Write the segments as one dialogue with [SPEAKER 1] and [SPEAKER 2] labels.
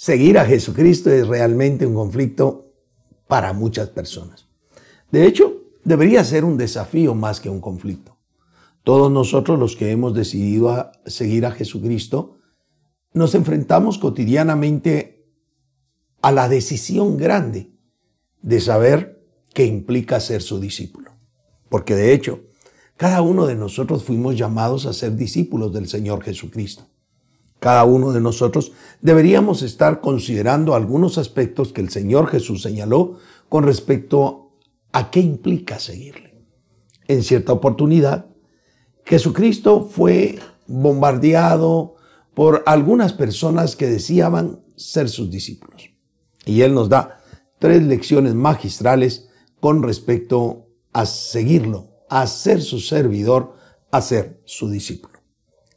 [SPEAKER 1] seguir a Jesucristo es realmente un conflicto para muchas personas. De hecho, debería ser un desafío más que un conflicto. Todos nosotros los que hemos decidido seguir a Jesucristo, nos enfrentamos cotidianamente a la decisión grande de saber qué implica ser su discípulo. Porque de hecho, cada uno de nosotros fuimos llamados a ser discípulos del Señor Jesucristo. Cada uno de nosotros deberíamos estar considerando algunos aspectos que el Señor Jesús señaló con respecto a qué implica seguirle. En cierta oportunidad, Jesucristo fue bombardeado por algunas personas que deseaban ser sus discípulos. Y Él nos da tres lecciones magistrales con respecto a seguirlo, a ser su servidor, a ser su discípulo.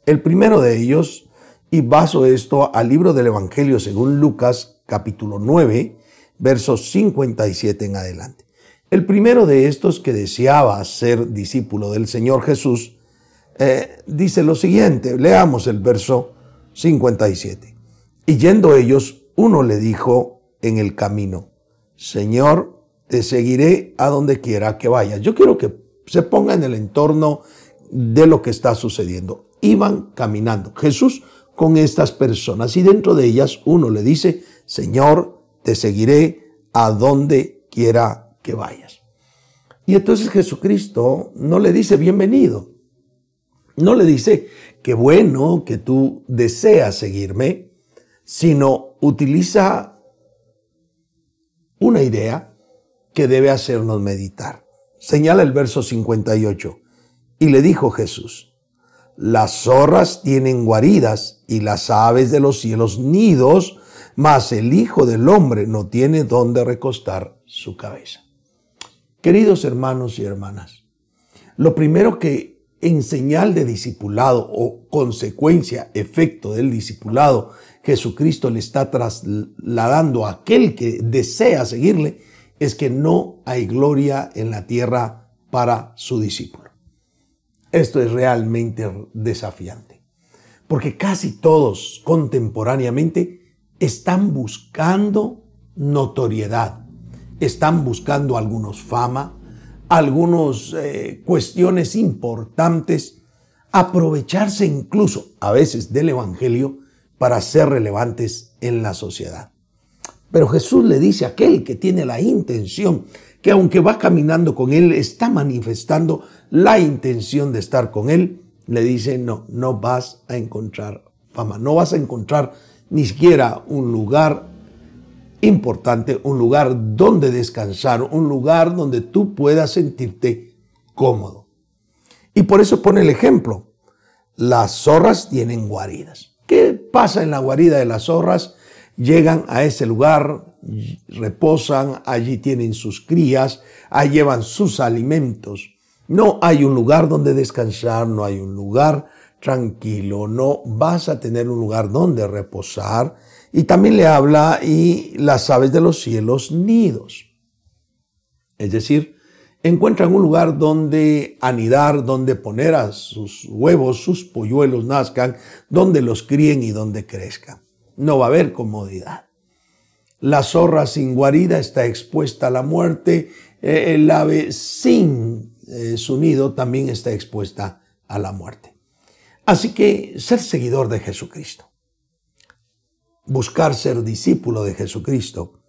[SPEAKER 1] El primero de ellos, y baso esto al libro del Evangelio según Lucas capítulo 9, versos 57 en adelante. El primero de estos que deseaba ser discípulo del Señor Jesús, eh, dice lo siguiente, leamos el verso 57. Y yendo ellos, uno le dijo en el camino, Señor, te seguiré a donde quiera que vayas. Yo quiero que se ponga en el entorno de lo que está sucediendo. Iban caminando Jesús con estas personas y dentro de ellas uno le dice, Señor, te seguiré a donde quiera que vayas. Y entonces Jesucristo no le dice bienvenido, no le dice qué bueno que tú deseas seguirme, sino utiliza una idea que debe hacernos meditar. Señala el verso 58. Y le dijo Jesús, las zorras tienen guaridas y las aves de los cielos nidos, mas el Hijo del Hombre no tiene dónde recostar su cabeza. Queridos hermanos y hermanas, lo primero que en señal de discipulado o consecuencia, efecto del discipulado, Jesucristo le está trasladando a aquel que desea seguirle, es que no hay gloria en la tierra para su discípulo. Esto es realmente desafiante, porque casi todos contemporáneamente están buscando notoriedad, están buscando algunos fama, algunas eh, cuestiones importantes, aprovecharse incluso a veces del Evangelio para ser relevantes en la sociedad. Pero Jesús le dice a aquel que tiene la intención, que aunque va caminando con él, está manifestando la intención de estar con él, le dice, no, no vas a encontrar fama, no vas a encontrar ni siquiera un lugar importante, un lugar donde descansar, un lugar donde tú puedas sentirte cómodo. Y por eso pone el ejemplo. Las zorras tienen guaridas. ¿Qué pasa en la guarida de las zorras? Llegan a ese lugar, reposan, allí tienen sus crías, ahí llevan sus alimentos. No hay un lugar donde descansar, no hay un lugar tranquilo, no vas a tener un lugar donde reposar y también le habla y las aves de los cielos nidos. Es decir, encuentran un lugar donde anidar, donde poner a sus huevos, sus polluelos nazcan, donde los críen y donde crezcan. No va a haber comodidad. La zorra sin guarida está expuesta a la muerte. Eh, el ave sin eh, su nido también está expuesta a la muerte. Así que ser seguidor de Jesucristo buscar ser discípulo de Jesucristo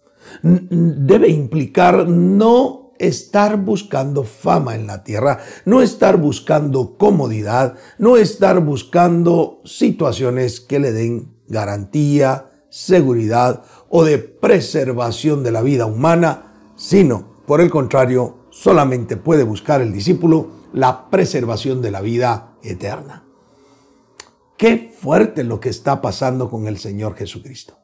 [SPEAKER 1] debe implicar no estar buscando fama en la tierra, no estar buscando comodidad, no estar buscando situaciones que le den garantía, seguridad o de preservación de la vida humana, sino, por el contrario, solamente puede buscar el discípulo la preservación de la vida eterna. Qué fuerte lo que está pasando con el Señor Jesucristo.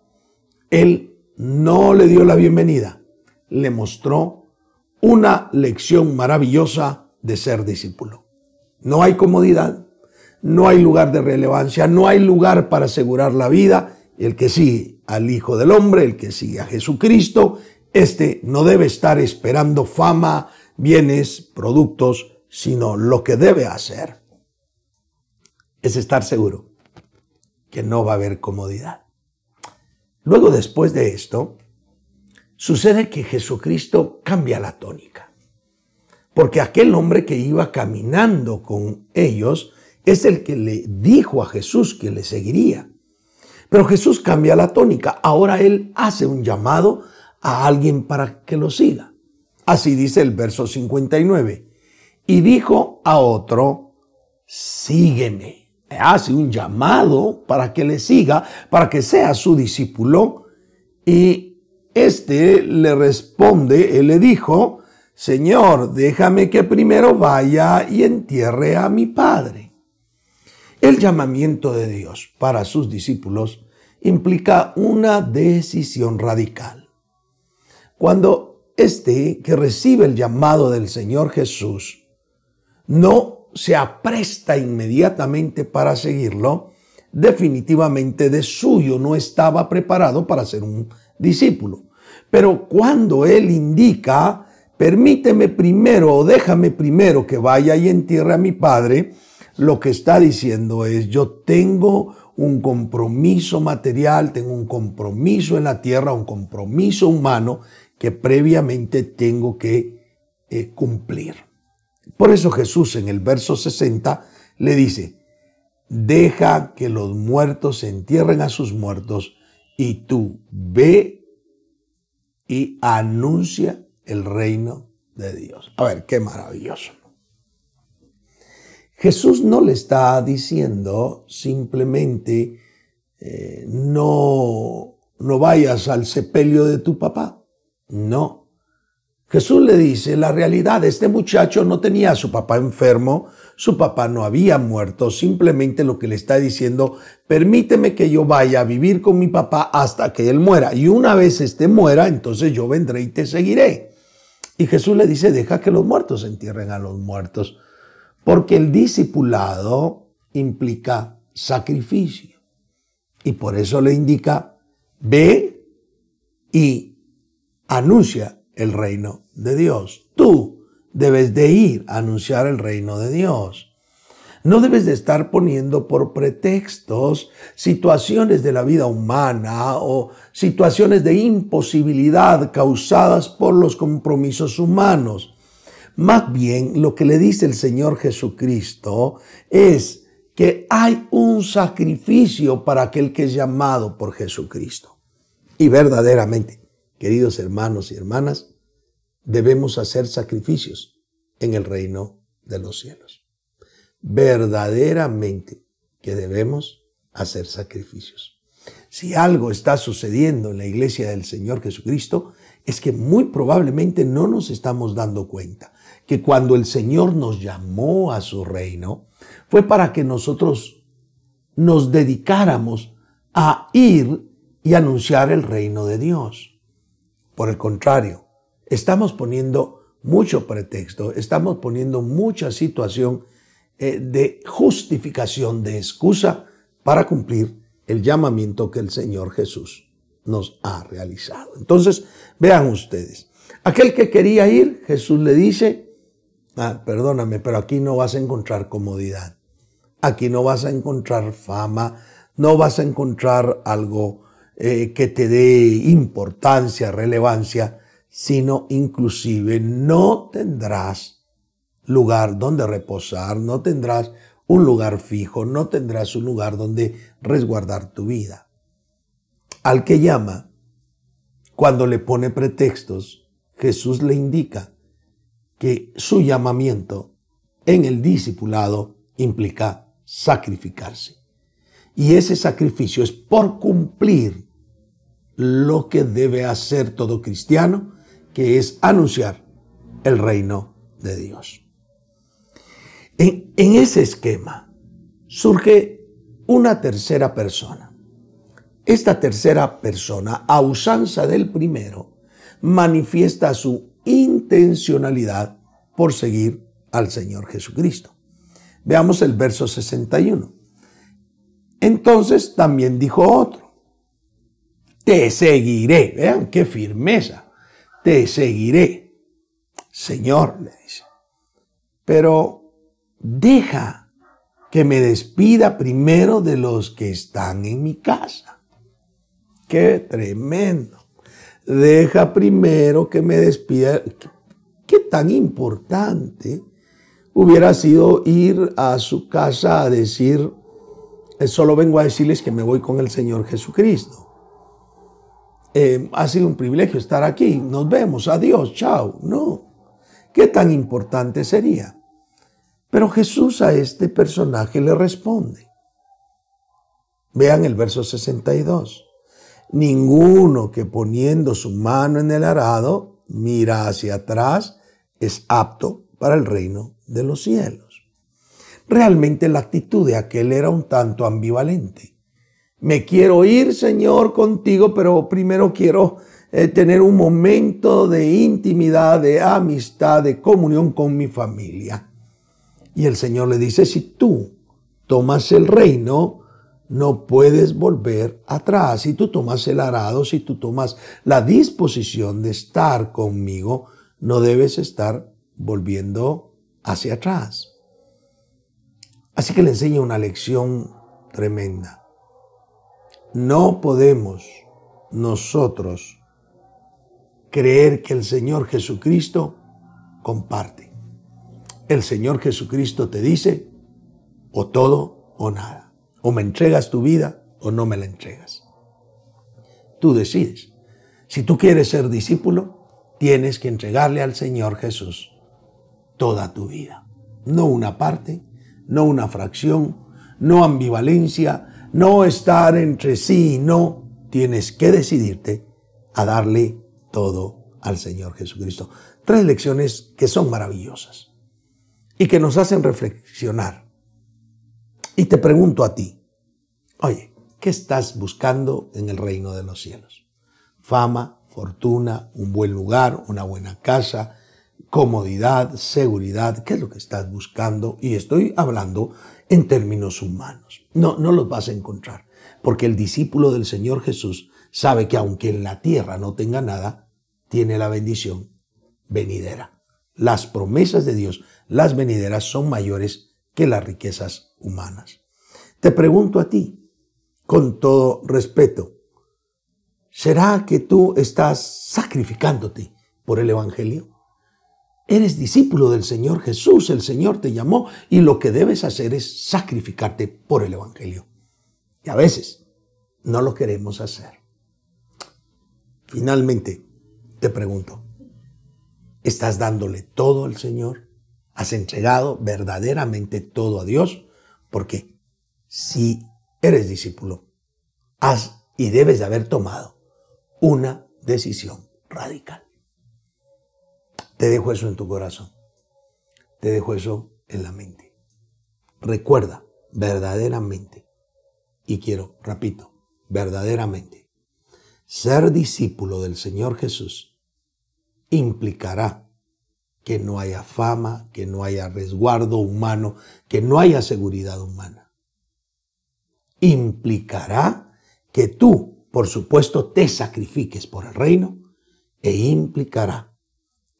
[SPEAKER 1] Él no le dio la bienvenida, le mostró una lección maravillosa de ser discípulo. No hay comodidad, no hay lugar de relevancia, no hay lugar para asegurar la vida. El que sigue al Hijo del Hombre, el que sigue a Jesucristo, este no debe estar esperando fama, bienes, productos, sino lo que debe hacer es estar seguro que no va a haber comodidad. Luego después de esto, sucede que Jesucristo cambia la tónica. Porque aquel hombre que iba caminando con ellos es el que le dijo a Jesús que le seguiría. Pero Jesús cambia la tónica. Ahora él hace un llamado a alguien para que lo siga. Así dice el verso 59. Y dijo a otro, sígueme. Hace un llamado para que le siga, para que sea su discípulo. Y este le responde, él le dijo, Señor, déjame que primero vaya y entierre a mi padre. El llamamiento de Dios para sus discípulos implica una decisión radical. Cuando este que recibe el llamado del Señor Jesús no se apresta inmediatamente para seguirlo, definitivamente de suyo no estaba preparado para ser un discípulo. Pero cuando Él indica, permíteme primero o déjame primero que vaya y entierre a mi Padre, lo que está diciendo es, yo tengo un compromiso material, tengo un compromiso en la tierra, un compromiso humano que previamente tengo que eh, cumplir. Por eso Jesús en el verso 60 le dice, deja que los muertos entierren a sus muertos y tú ve y anuncia el reino de Dios. A ver, qué maravilloso. Jesús no le está diciendo simplemente eh, no, no vayas al sepelio de tu papá. No. Jesús le dice la realidad, este muchacho no tenía a su papá enfermo, su papá no había muerto, simplemente lo que le está diciendo, permíteme que yo vaya a vivir con mi papá hasta que él muera. Y una vez este muera, entonces yo vendré y te seguiré. Y Jesús le dice, deja que los muertos entierren a los muertos. Porque el discipulado implica sacrificio. Y por eso le indica, ve y anuncia el reino de Dios. Tú debes de ir a anunciar el reino de Dios. No debes de estar poniendo por pretextos situaciones de la vida humana o situaciones de imposibilidad causadas por los compromisos humanos. Más bien lo que le dice el Señor Jesucristo es que hay un sacrificio para aquel que es llamado por Jesucristo. Y verdaderamente, queridos hermanos y hermanas, debemos hacer sacrificios en el reino de los cielos. Verdaderamente que debemos hacer sacrificios. Si algo está sucediendo en la iglesia del Señor Jesucristo, es que muy probablemente no nos estamos dando cuenta que cuando el Señor nos llamó a su reino, fue para que nosotros nos dedicáramos a ir y anunciar el reino de Dios. Por el contrario, estamos poniendo mucho pretexto, estamos poniendo mucha situación eh, de justificación, de excusa para cumplir el llamamiento que el Señor Jesús nos ha realizado. Entonces, vean ustedes, aquel que quería ir, Jesús le dice, ah, perdóname, pero aquí no vas a encontrar comodidad. Aquí no vas a encontrar fama, no vas a encontrar algo eh, que te dé importancia, relevancia, sino inclusive no tendrás lugar donde reposar, no tendrás un lugar fijo, no tendrás un lugar donde resguardar tu vida. Al que llama, cuando le pone pretextos, Jesús le indica que su llamamiento en el discipulado implica sacrificarse. Y ese sacrificio es por cumplir lo que debe hacer todo cristiano, que es anunciar el reino de Dios. En, ese esquema surge una tercera persona. Esta tercera persona, a usanza del primero, manifiesta su intencionalidad por seguir al Señor Jesucristo. Veamos el verso 61. Entonces también dijo otro, te seguiré. Vean qué firmeza. Te seguiré. Señor, le dice. Pero deja que me despida primero de los que están en mi casa. qué tremendo. Deja primero que me despida. ¿Qué tan importante hubiera sido ir a su casa a decir, eh, solo vengo a decirles que me voy con el Señor Jesucristo? Eh, ha sido un privilegio estar aquí, nos vemos, adiós, chao. No, ¿qué tan importante sería? Pero Jesús a este personaje le responde. Vean el verso 62. Ninguno que poniendo su mano en el arado mira hacia atrás es apto para el reino de los cielos. Realmente la actitud de aquel era un tanto ambivalente. Me quiero ir, Señor, contigo, pero primero quiero eh, tener un momento de intimidad, de amistad, de comunión con mi familia. Y el Señor le dice, si tú tomas el reino, no puedes volver atrás. Si tú tomas el arado, si tú tomas la disposición de estar conmigo, no debes estar volviendo hacia atrás. Así que le enseña una lección tremenda. No podemos nosotros creer que el Señor Jesucristo comparte. El Señor Jesucristo te dice o todo o nada. O me entregas tu vida o no me la entregas. Tú decides. Si tú quieres ser discípulo, tienes que entregarle al Señor Jesús toda tu vida. No una parte, no una fracción, no ambivalencia, no estar entre sí y no. Tienes que decidirte a darle todo al Señor Jesucristo. Tres lecciones que son maravillosas y que nos hacen reflexionar y te pregunto a ti, oye, ¿qué estás buscando en el reino de los cielos? Fama, fortuna, un buen lugar, una buena casa, comodidad, seguridad, ¿qué es lo que estás buscando? Y estoy hablando en términos humanos. No, no los vas a encontrar, porque el discípulo del Señor Jesús sabe que aunque en la tierra no tenga nada, tiene la bendición venidera. Las promesas de Dios, las venideras, son mayores que las riquezas humanas. Te pregunto a ti, con todo respeto, ¿será que tú estás sacrificándote por el Evangelio? Eres discípulo del Señor Jesús, el Señor te llamó y lo que debes hacer es sacrificarte por el Evangelio. Y a veces no lo queremos hacer. Finalmente, te pregunto, ¿estás dándole todo al Señor? has entregado verdaderamente todo a Dios, porque si eres discípulo, has y debes de haber tomado una decisión radical. Te dejo eso en tu corazón. Te dejo eso en la mente. Recuerda verdaderamente, y quiero, repito, verdaderamente, ser discípulo del Señor Jesús implicará que no haya fama, que no haya resguardo humano, que no haya seguridad humana. Implicará que tú, por supuesto, te sacrifiques por el reino e implicará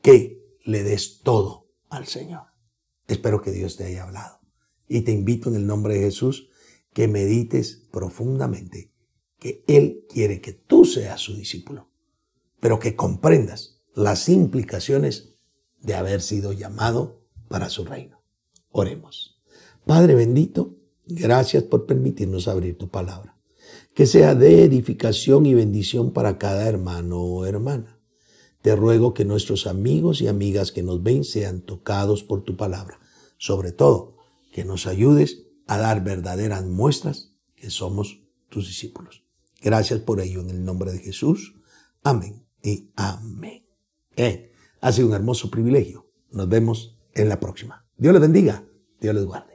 [SPEAKER 1] que le des todo al Señor. Espero que Dios te haya hablado y te invito en el nombre de Jesús que medites profundamente que Él quiere que tú seas su discípulo, pero que comprendas las implicaciones de haber sido llamado para su reino. Oremos. Padre bendito, gracias por permitirnos abrir tu palabra. Que sea de edificación y bendición para cada hermano o hermana. Te ruego que nuestros amigos y amigas que nos ven sean tocados por tu palabra. Sobre todo, que nos ayudes a dar verdaderas muestras que somos tus discípulos. Gracias por ello en el nombre de Jesús. Amén y amén. Eh. Ha sido un hermoso privilegio. Nos vemos en la próxima. Dios les bendiga. Dios les guarde.